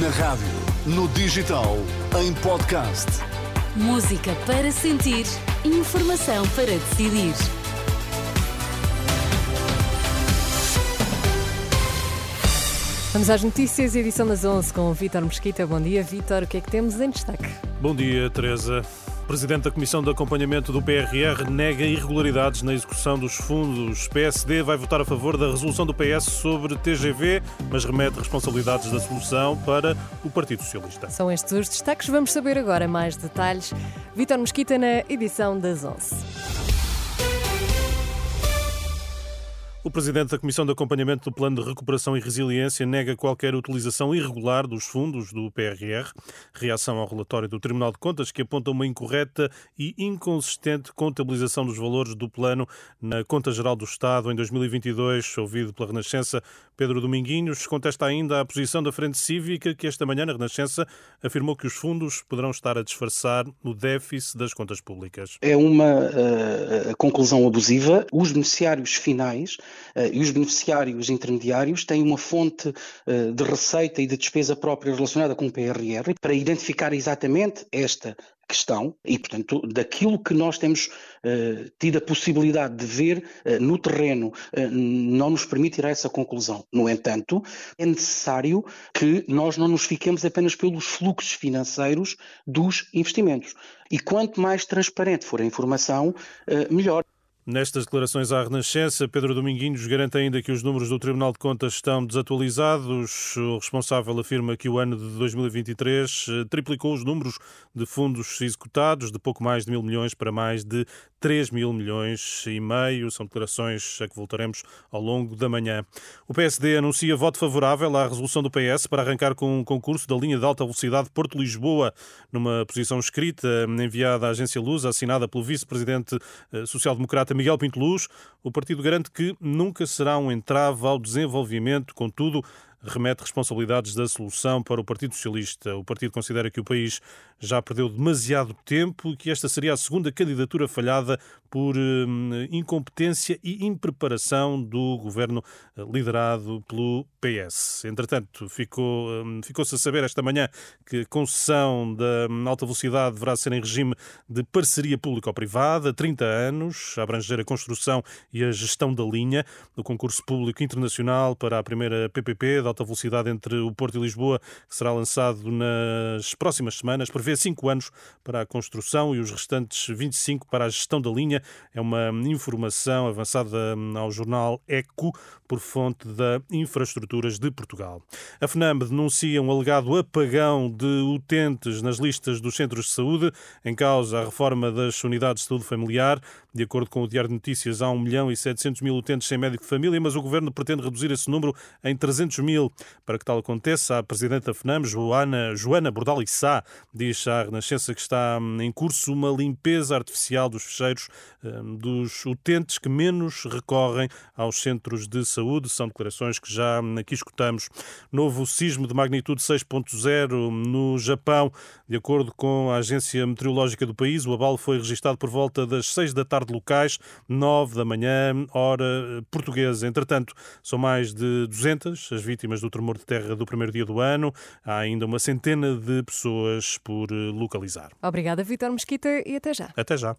Na rádio, no digital, em podcast. Música para sentir, informação para decidir. Vamos às notícias, edição das 11 com o Vítor Mesquita. Bom dia, Vítor. O que é que temos em destaque? Bom dia, Teresa. O Presidente da Comissão de Acompanhamento do PRR nega irregularidades na execução dos fundos. PSD vai votar a favor da resolução do PS sobre TGV, mas remete responsabilidades da solução para o Partido Socialista. São estes os destaques. Vamos saber agora mais detalhes. Vítor Mesquita na edição das 11. O presidente da Comissão de Acompanhamento do Plano de Recuperação e Resiliência nega qualquer utilização irregular dos fundos do PRR. Reação ao relatório do Tribunal de Contas que aponta uma incorreta e inconsistente contabilização dos valores do plano na Conta Geral do Estado em 2022, ouvido pela Renascença. Pedro Dominguinhos contesta ainda a posição da Frente Cívica que esta manhã na Renascença afirmou que os fundos poderão estar a disfarçar o déficit das contas públicas. É uma uh, conclusão abusiva. Os beneficiários finais e os beneficiários intermediários têm uma fonte eh, de receita e de despesa própria relacionada com o PRR para identificar exatamente esta questão e, portanto, daquilo que nós temos uh, tido a possibilidade de ver no terreno, não nos permite ir a essa conclusão. No entanto, é necessário que nós não nos fiquemos apenas pelos fluxos financeiros dos investimentos. E quanto mais transparente for a informação, melhor. Nestas declarações à Renascença, Pedro Dominguinhos garante ainda que os números do Tribunal de Contas estão desatualizados. O responsável afirma que o ano de 2023 eh, triplicou os números de fundos executados, de pouco mais de mil milhões para mais de 3 mil milhões e meio. São declarações a que voltaremos ao longo da manhã. O PSD anuncia voto favorável à resolução do PS para arrancar com um concurso da linha de alta velocidade Porto-Lisboa, numa posição escrita enviada à agência Luz, assinada pelo vice-presidente eh, social-democrata Miguel Pinto Luz, o partido garante que nunca será um entrave ao desenvolvimento, contudo, remete responsabilidades da solução para o Partido Socialista. O partido considera que o país já perdeu demasiado tempo e que esta seria a segunda candidatura falhada por hum, incompetência e impreparação do governo eh, liderado pelo PS. Entretanto, ficou, hum, ficou-se a saber esta manhã que a concessão da hum, alta velocidade deverá ser em regime de parceria público-privada, 30 anos, a abranger a construção e a gestão da linha. O concurso público internacional para a primeira PPP da alta velocidade entre o Porto e Lisboa, que será lançado nas próximas semanas, prevê 5 anos para a construção e os restantes 25 para a gestão da linha. É uma informação avançada ao jornal ECO por fonte da Infraestruturas de Portugal. A FNAM denuncia um alegado apagão de utentes nas listas dos centros de saúde, em causa a reforma das unidades de saúde familiar. De acordo com o Diário de Notícias, há 1 milhão e 700 mil utentes sem médico de família, mas o governo pretende reduzir esse número em 300 mil. Para que tal aconteça, a Presidente da FNAM, Joana, Joana Bordal diz à Renascença que está em curso uma limpeza artificial dos fecheiros hum, dos utentes que menos recorrem aos centros de saúde. São declarações que já aqui escutamos. Novo sismo de magnitude 6.0 no Japão. De acordo com a Agência Meteorológica do país, o abalo foi registado por volta das 6 da tarde locais, 9 da manhã, hora portuguesa. Entretanto, são mais de 200 as vítimas do tremor de terra do primeiro dia do ano. Há ainda uma centena de pessoas por localizar. Obrigada, Vitor Mesquita, e até já. Até já.